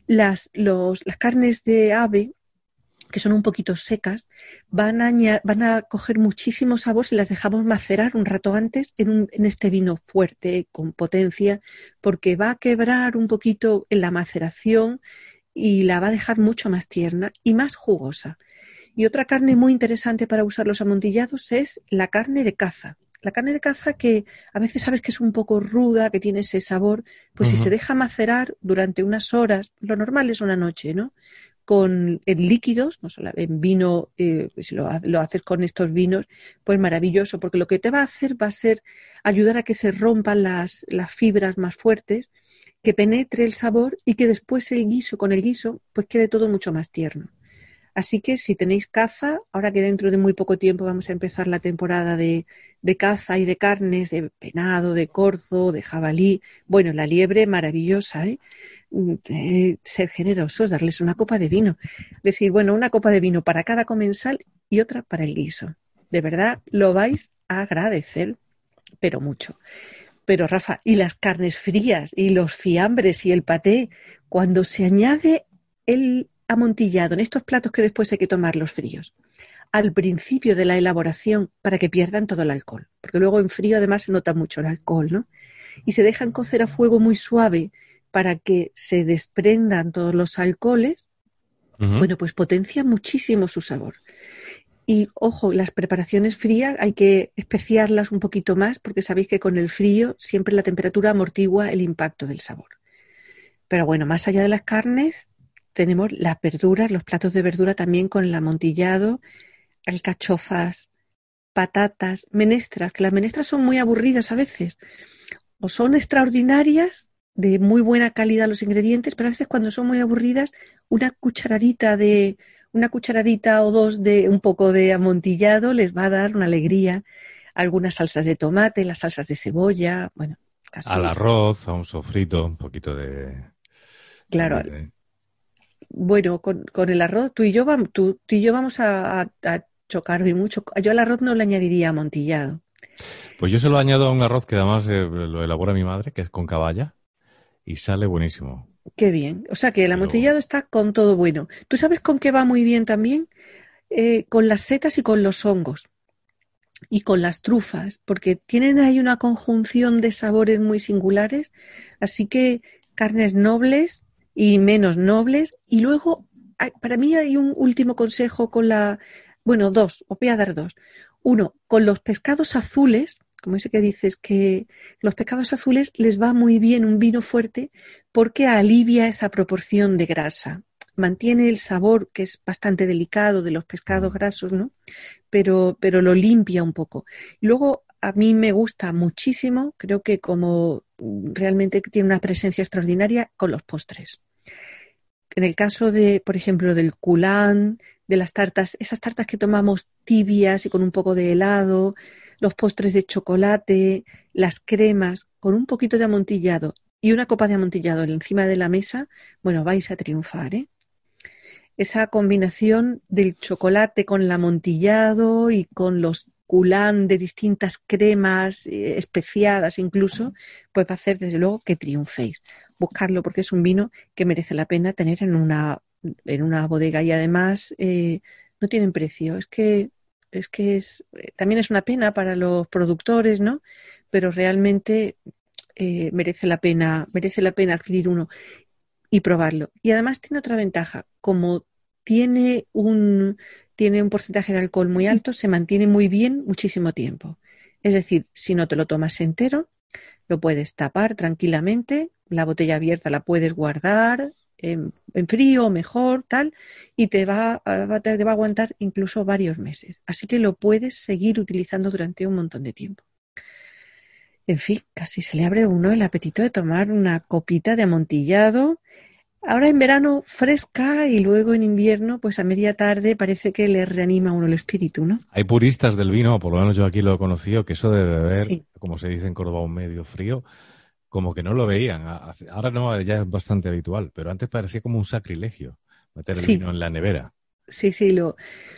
Las, los, las carnes de ave, que son un poquito secas, van a, van a coger muchísimo sabor si las dejamos macerar un rato antes en, un, en este vino fuerte, con potencia, porque va a quebrar un poquito en la maceración y la va a dejar mucho más tierna y más jugosa. Y otra carne muy interesante para usar los amontillados es la carne de caza. La carne de caza que a veces sabes que es un poco ruda, que tiene ese sabor, pues si se deja macerar durante unas horas, lo normal es una noche, ¿no? Con en líquidos, no solo en vino, eh, si lo, haces con estos vinos, pues maravilloso, porque lo que te va a hacer va a ser ayudar a que se rompan las, las fibras más fuertes, que penetre el sabor y que después el guiso, con el guiso, pues quede todo mucho más tierno. Así que si tenéis caza, ahora que dentro de muy poco tiempo vamos a empezar la temporada de, caza y de carnes, de penado, de corzo, de jabalí, bueno, la liebre maravillosa, ¿eh? Eh, ser generosos, darles una copa de vino. Decir, bueno, una copa de vino para cada comensal y otra para el guiso. De verdad, lo vais a agradecer, pero mucho. Pero Rafa, y las carnes frías y los fiambres y el paté, cuando se añade el amontillado en estos platos que después hay que tomar los fríos, al principio de la elaboración para que pierdan todo el alcohol, porque luego en frío además se nota mucho el alcohol, ¿no? Y se dejan cocer a fuego muy suave para que se desprendan todos los alcoholes, bueno, pues potencia muchísimo su sabor. Y ojo, las preparaciones frías hay que especiarlas un poquito más porque sabéis que con el frío siempre la temperatura amortigua el impacto del sabor. Pero bueno, más allá de las carnes, tenemos las verduras, los platos de verdura también con el amontillado, alcachofas, patatas, menestras, que las menestras son muy aburridas a veces, o son extraordinarias de muy buena calidad los ingredientes, pero a veces cuando son muy aburridas, una cucharadita de una cucharadita o dos de un poco de amontillado les va a dar una alegría. Algunas salsas de tomate, las salsas de cebolla, bueno, casi. Al arroz, a un sofrito, un poquito de. Claro. Bueno, con, con, el arroz, tú y yo, vamos, tú, y yo vamos a, a, chocar mucho. Yo al arroz no le añadiría amontillado. Pues yo se lo añado a un arroz que además eh, lo elabora mi madre, que es con caballa y sale buenísimo. Qué bien. O sea que el amontillado está con todo bueno. ¿Tú sabes con qué va muy bien también? Eh, con las setas y con los hongos. Y con las trufas, porque tienen ahí una conjunción de sabores muy singulares. Así que carnes nobles y menos nobles. Y luego, para mí hay un último consejo con la. Bueno, dos, os voy a dar dos. Uno, con los pescados azules, como ese que dices, que los pescados azules les va muy bien un vino fuerte porque alivia esa proporción de grasa. Mantiene el sabor, que es bastante delicado de los pescados mm. grasos, ¿no? Pero, pero lo limpia un poco. Y luego, a mí me gusta muchísimo, creo que como realmente tiene una presencia extraordinaria con los postres. en el caso de, por ejemplo, del culán, de las tartas, esas tartas que tomamos tibias y con un poco de helado, los postres de chocolate, las cremas, con un poquito de amontillado y una copa de amontillado encima de la mesa, bueno, vais a triunfar, ¿eh? Esa combinación del chocolate con el amontillado y con los culán de distintas cremas eh, especiadas incluso, pues va a hacer desde luego que triunféis. Buscarlo porque es un vino que merece la pena tener en una, en una bodega y además eh, no tienen precio. Es que es que es eh, también es una pena para los productores, ¿no? Pero realmente merece la pena merece la pena adquirir uno y probarlo. Y además tiene otra ventaja, como tiene un tiene un porcentaje de alcohol muy alto, se mantiene muy bien muchísimo tiempo. Es decir, si no te lo tomas entero, lo puedes tapar tranquilamente, la botella abierta la puedes guardar en, frío mejor, tal, y te va, te va a aguantar incluso varios meses. Así que lo puedes seguir utilizando durante un montón de tiempo. En fin, casi se le abre uno el apetito de tomar una copita de amontillado Ahora en verano fresca y luego en invierno, pues a media tarde parece que le reanima a uno el espíritu, ¿no? Hay puristas del vino, por lo menos yo aquí lo he conocido, que eso de beber, como se dice en Córdoba, un medio frío, como que no lo veían. Ahora no, ya es bastante habitual, pero antes parecía como un sacrilegio meter el vino en la nevera. Sí, sí, lo,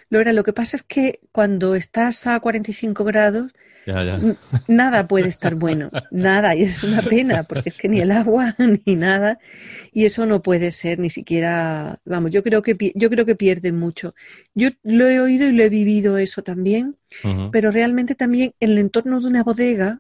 lo era. Lo que pasa es que cuando estás a 45 grados, nada puede estar bueno, nada, y es una pena, porque es que ni el agua ni nada, y eso no puede ser ni siquiera, vamos, yo creo que yo creo que pierden mucho. Yo lo he oído y lo he vivido eso también, pero realmente también en el entorno de una bodega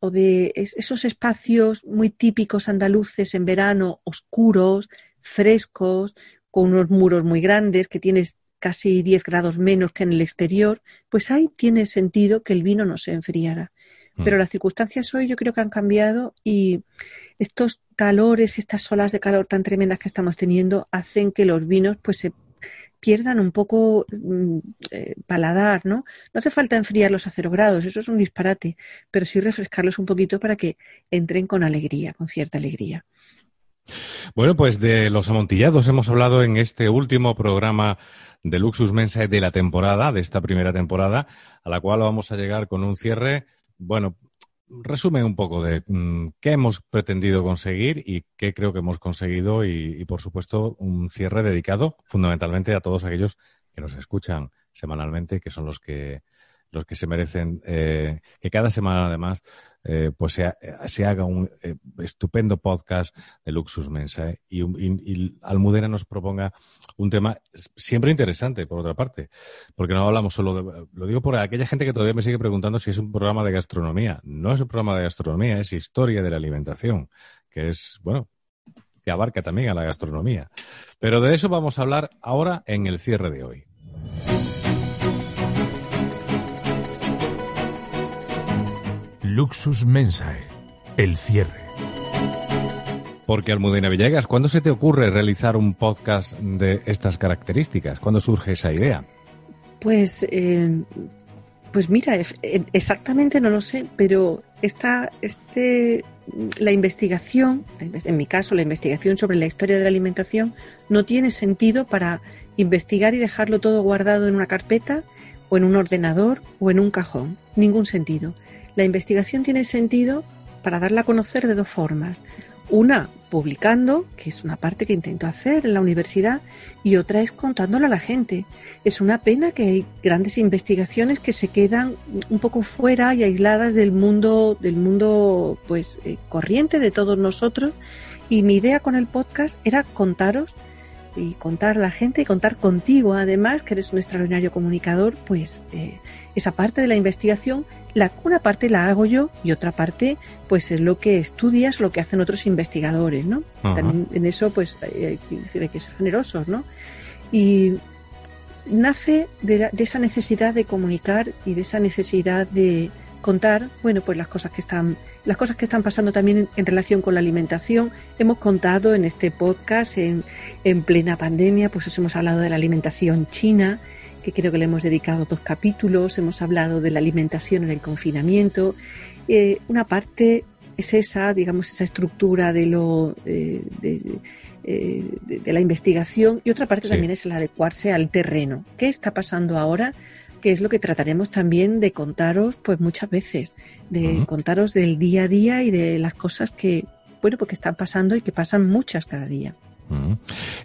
o de esos espacios muy típicos andaluces en verano, oscuros, frescos, con unos muros muy grandes que tienes casi 10 grados menos que en el exterior, pues ahí tiene sentido que el vino no se enfriara. Mm. Pero las circunstancias hoy yo creo que han cambiado y estos calores, estas olas de calor tan tremendas que estamos teniendo hacen que los vinos pues se pierdan un poco mm, eh, paladar, ¿no? No hace falta enfriarlos a cero grados, eso es un disparate, pero sí refrescarlos un poquito para que entren con alegría, con cierta alegría. Bueno, pues de los amontillados hemos hablado en este último programa de Luxus Mensae de la temporada, de esta primera temporada, a la cual vamos a llegar con un cierre, bueno, resume un poco de mm, qué hemos pretendido conseguir y qué creo que hemos conseguido y, por supuesto, un cierre dedicado fundamentalmente a todos aquellos que nos escuchan semanalmente, que son los que los que se merecen eh, que cada semana además eh, pues se, haga un eh, estupendo podcast de Luxus Mensa y, Almudena nos proponga un tema siempre interesante, por otra parte, porque no hablamos solo de... Lo digo por aquella gente que todavía me sigue preguntando si es un programa de gastronomía. No es un programa de gastronomía, es historia de la alimentación, que es, bueno, que abarca también a la gastronomía. Pero de eso vamos a hablar ahora en el cierre de hoy. Luxus Mensae, el cierre. Porque Almudena Villegas, ¿cuándo se te ocurre realizar un podcast de estas características? ¿Cuándo surge esa idea? Pues, eh, pues mira, eh, exactamente no lo sé, pero esta, este, la investigación, en mi caso, la investigación sobre la historia de la alimentación, no tiene sentido para investigar y dejarlo todo guardado en una carpeta o en un ordenador o en un cajón. Ningún sentido. La investigación tiene sentido para darla a conocer de dos formas. Una, publicando, que es una parte que intento hacer en la universidad, y otra es contándolo a la gente. Es una pena que hay grandes investigaciones que se quedan un poco fuera y aisladas del mundo, del mundo pues eh, corriente de todos nosotros. Y mi idea con el podcast era contaros y contar a la gente y contar contigo, además, que eres un extraordinario comunicador, pues eh, esa parte de la investigación la, una parte la hago yo y otra parte pues es lo que estudias, lo que hacen otros investigadores, ¿no? También en eso pues hay que ser generosos, ¿no? Y nace de, esa necesidad de comunicar y de esa necesidad de contar, bueno, pues las cosas que están, las cosas que están pasando también en, relación con la alimentación. Hemos contado en este podcast, en, en plena pandemia, pues os hemos hablado de la alimentación china, que creo que le hemos dedicado dos capítulos, hemos hablado de la alimentación en el confinamiento. Eh, una parte es esa, digamos, esa estructura de lo, eh, de, la investigación y otra parte también es el adecuarse al terreno. ¿Qué está pasando ahora? Que es lo que trataremos también de contaros pues muchas veces, de contaros del día a día y de las cosas que, bueno, porque están pasando y que pasan muchas cada día.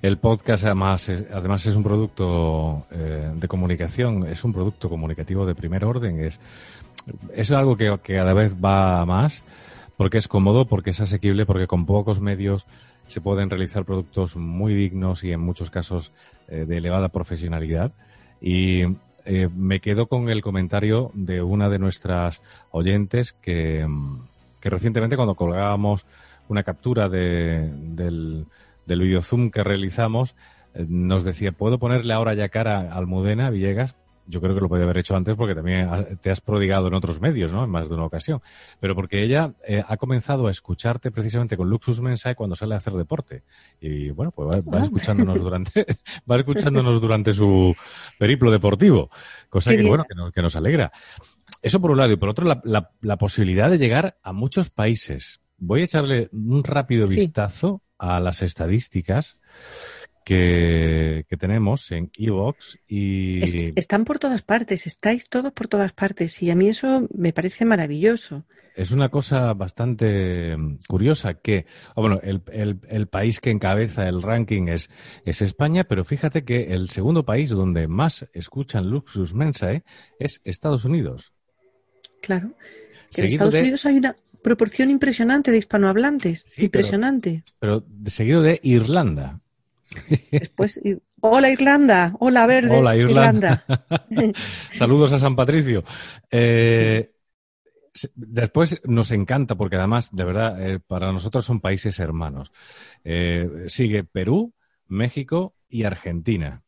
El podcast además es, además es un producto eh, de comunicación, es un producto comunicativo de primer orden, es, es algo que, cada vez va más porque es cómodo, porque es asequible, porque con pocos medios se pueden realizar productos muy dignos y en muchos casos eh, de elevada profesionalidad. Y eh, me quedo con el comentario de una de nuestras oyentes que, que recientemente cuando colgábamos una captura de, del, del video Zoom que realizamos, eh, nos decía, ¿puedo ponerle ahora ya cara a Almudena Villegas? Yo creo que lo podía haber hecho antes porque también te has prodigado en otros medios, ¿no? En más de una ocasión. Pero porque ella eh, ha comenzado a escucharte precisamente con Luxus Mensae cuando sale a hacer deporte. Y bueno, pues va, escuchándonos durante, va escuchándonos durante su periplo deportivo. Cosa que, bueno, que nos, que nos, alegra. Eso por un lado. Y por otro, la, la, la posibilidad de llegar a muchos países. Voy a echarle un rápido vistazo a las estadísticas que, tenemos en Evox y... Están por todas partes, estáis todos por todas partes y a mí eso me parece maravilloso. Es una cosa bastante curiosa que, oh, bueno, el, el, país que encabeza el ranking es, es España, pero fíjate que el segundo país donde más escuchan Luxus Mensae es Estados Unidos. Claro. en Estados Unidos hay una, proporción impresionante de hispanohablantes. impresionante. Pero, seguido de Irlanda. Después, hola Irlanda, hola Verde. Hola Irlanda. Saludos a San Patricio. Eh, después nos encanta, porque además, de verdad, eh, para nosotros son países hermanos. Eh, sigue Perú, México y Argentina.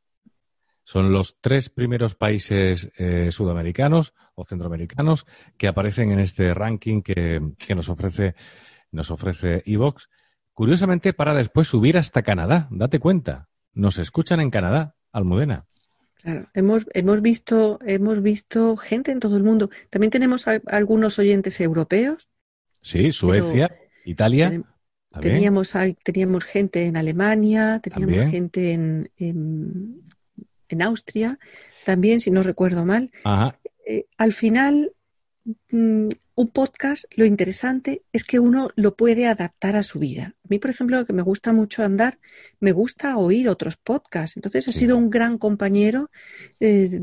Son los tres primeros países sudamericanos o centroamericanos que aparecen en este ranking que, nos ofrece nos ofrece Evox. Curiosamente, para después subir hasta Canadá. Date cuenta. Nos escuchan en Canadá, Almudena. Claro, hemos, hemos, visto, hemos visto gente en todo el mundo. También tenemos algunos oyentes europeos. Sí, Suecia, Italia. teníamos, teníamos gente en Alemania, teníamos gente en, en Austria, también, si no recuerdo mal. Eh, al final, un podcast, lo interesante es que uno lo puede adaptar a su vida. A mí, por ejemplo, que me gusta mucho andar, me gusta oír otros podcasts. Entonces, ha sido un gran compañero eh,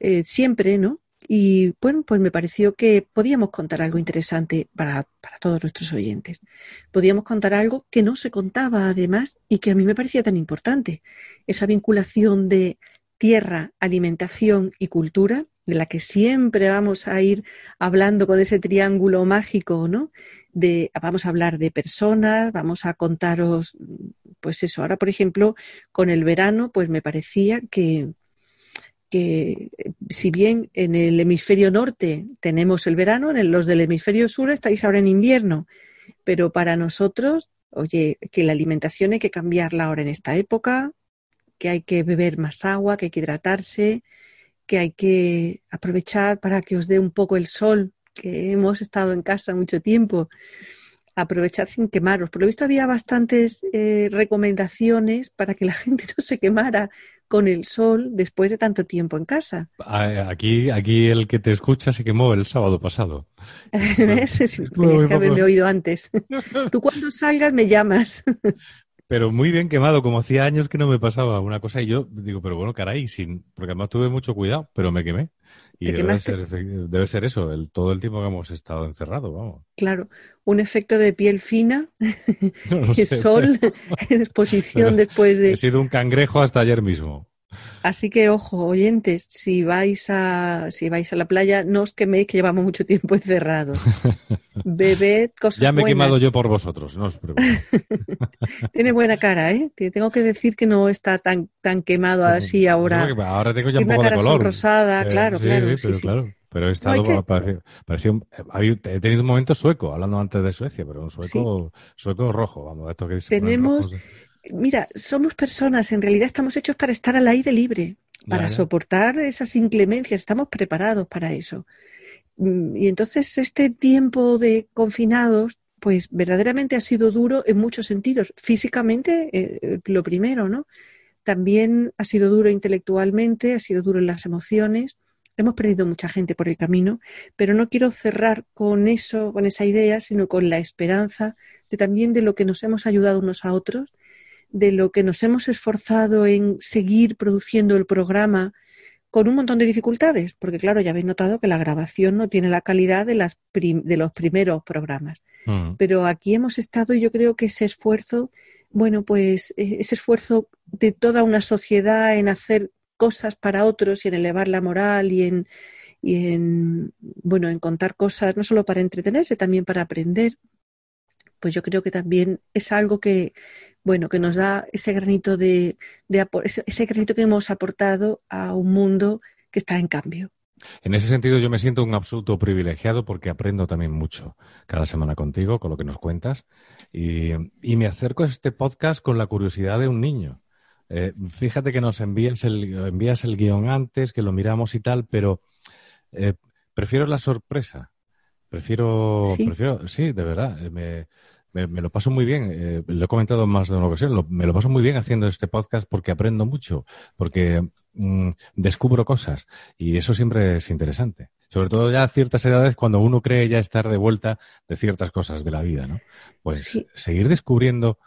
eh, siempre, ¿no? Y bueno, pues me pareció que podíamos contar algo interesante para, para, todos nuestros oyentes. Podíamos contar algo que no se contaba además y que a mí me parecía tan importante. Esa vinculación de tierra, alimentación y cultura, de la que siempre vamos a ir hablando con ese triángulo mágico, ¿no? De, vamos a hablar de personas, vamos a contaros, pues eso. Ahora, por ejemplo, con el verano, pues me parecía que, que si bien en el hemisferio norte tenemos el verano, en los del hemisferio sur estáis ahora en invierno, pero para nosotros, oye, que la alimentación hay que cambiarla ahora en esta época, que hay que beber más agua, que hay que hidratarse, que hay que aprovechar para que os dé un poco el sol, que hemos estado en casa mucho tiempo, aprovechar sin quemaros. Por lo visto había bastantes eh, recomendaciones para que la gente no se quemara con el sol después de tanto tiempo en casa. Aquí, aquí el que te escucha se quemó el sábado pasado. Ese sí, que haberme oído antes. Tú cuando salgas me llamas. Pero muy bien quemado, como hacía años que no me pasaba una cosa y yo digo, pero bueno, caray, sin, porque además tuve mucho cuidado, pero me quemé. Y debe ser, debe ser, eso, el, todo el tiempo que hemos estado encerrados, vamos. Claro, un efecto de piel fina, no sol, en exposición después de... He sido un cangrejo hasta ayer mismo. Así que ojo, oyentes, si vais a si vais a la playa, no os queméis que llevamos mucho tiempo encerrados. Bebed cosas Ya me he quemado yo por vosotros, no os preocupéis. Tiene buena cara, ¿eh? tengo que decir que no está tan tan quemado así ahora. ahora tengo ya un poco de color. rosada, eh, claro, claro, sí, pero claro. Pero he estado, he tenido un momento sueco, hablando antes de Suecia, pero un sueco, sueco rojo, vamos, esto que Tenemos, mira, somos personas, en realidad estamos hechos para estar al aire libre, para soportar esas inclemencias, estamos preparados para eso. Mm, y entonces este tiempo de confinados, pues verdaderamente ha sido duro en muchos sentidos. Físicamente, eh, lo primero, ¿no? También ha sido duro intelectualmente, ha sido duro en las emociones. Hemos perdido mucha gente por el camino, pero no quiero cerrar con eso, con esa idea, sino con la esperanza de también de lo que nos hemos ayudado unos a otros, de lo que nos hemos esforzado en seguir produciendo el programa con un montón de dificultades, porque claro, ya habéis notado que la grabación no tiene la calidad de, las de los primeros programas. Mm. Pero aquí hemos estado y yo creo que ese esfuerzo, bueno, pues eh, ese esfuerzo de toda una sociedad en hacer cosas para otros y en elevar la moral y en, y en bueno, en contar cosas no solo para entretenerse, también para aprender, pues yo creo que también es algo que, bueno, que nos da ese granito de, ese granito que hemos aportado a un mundo que está en cambio. En ese sentido, yo me siento un absoluto privilegiado porque aprendo también mucho cada semana contigo, con lo que nos cuentas, y, me acerco a este podcast con la curiosidad de un niño. Eh, fíjate que nos envías el, envías el guion antes, que lo miramos y tal, pero eh, prefiero la sorpresa. Prefiero, ¿Sí? prefiero, sí, de verdad. Eh, me, me, lo paso muy bien. Eh, lo he comentado más de una ocasión. me lo paso muy bien haciendo este podcast porque aprendo mucho, porque mm, descubro cosas y eso siempre es interesante. Sobre todo ya a ciertas edades cuando uno cree ya estar de vuelta de ciertas cosas de la vida, ¿no? Pues seguir descubriendo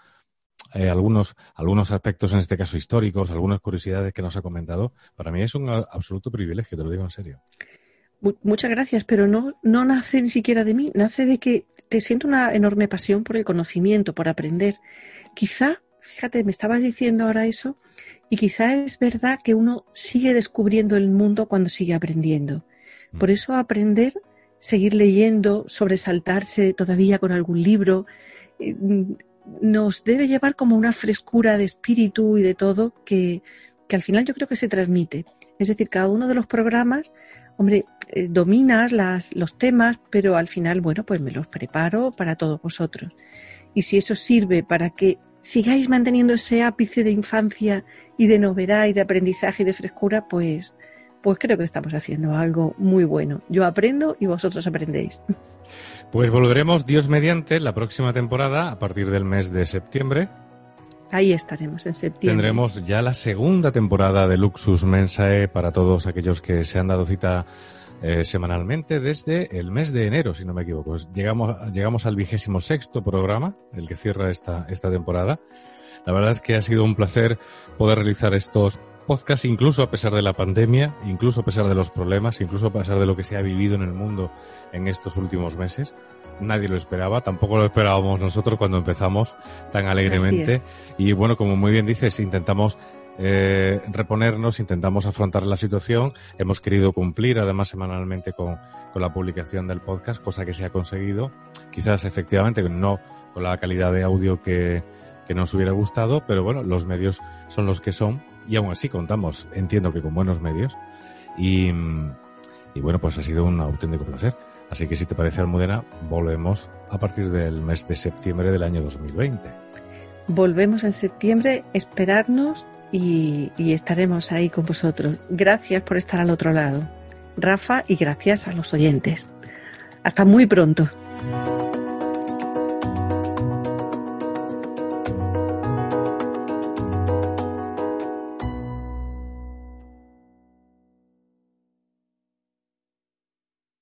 eh, algunos, algunos aspectos, en este caso históricos, algunas curiosidades que nos ha comentado, para mí es un absoluto privilegio, te lo digo en serio. Muchas gracias, pero no, no nace ni siquiera de mí, nace de que te siento una enorme pasión por el conocimiento, por aprender. Quizá, fíjate, me estabas diciendo ahora eso, y quizá es verdad que uno sigue descubriendo el mundo cuando sigue aprendiendo. Mm. Por eso aprender, seguir leyendo, sobresaltarse todavía con algún libro, eh, nos debe llevar como una frescura de espíritu y de todo que, que al final yo creo que se transmite. Es decir, cada uno de los programas hombre, eh, dominas las, los temas, pero al final, bueno, pues me los preparo para todos vosotros. Y si eso sirve para que sigáis manteniendo ese ápice de infancia y de novedad y de aprendizaje y de frescura, pues, pues creo que estamos haciendo algo muy bueno. Yo aprendo y vosotros aprendéis. Pues volveremos, Dios mediante, la próxima temporada, a partir del mes de septiembre, Ahí estaremos en septiembre. Tendremos ya la segunda temporada de Luxus Mensae para todos aquellos que se han dado cita eh, semanalmente desde el mes de enero, si no me equivoco. Llegamos, llegamos al vigésimo sexto programa, el que cierra esta, esta temporada. La verdad es que ha sido un placer poder realizar estos podcasts, incluso a pesar de la pandemia, incluso a pesar de los problemas, incluso a pesar de lo que se ha vivido en el mundo en estos últimos meses nadie lo esperaba, tampoco lo esperábamos nosotros cuando empezamos tan alegremente. Y bueno, como muy bien dices, intentamos eh, reponernos, intentamos afrontar la situación. Hemos querido cumplir además semanalmente con, con, la publicación del podcast, cosa que se ha conseguido. Quizás efectivamente no con la calidad de audio que, que nos hubiera gustado, pero bueno, los medios son los que son y aún así contamos, entiendo que con buenos medios. Y, y bueno, pues ha sido un auténtico placer. Así que si te parece, Almudena, volvemos a partir del mes de septiembre del año 2020. Volvemos en septiembre, esperarnos y, y estaremos ahí con vosotros. Gracias por estar al otro lado, Rafa, y gracias a los oyentes. Hasta muy pronto.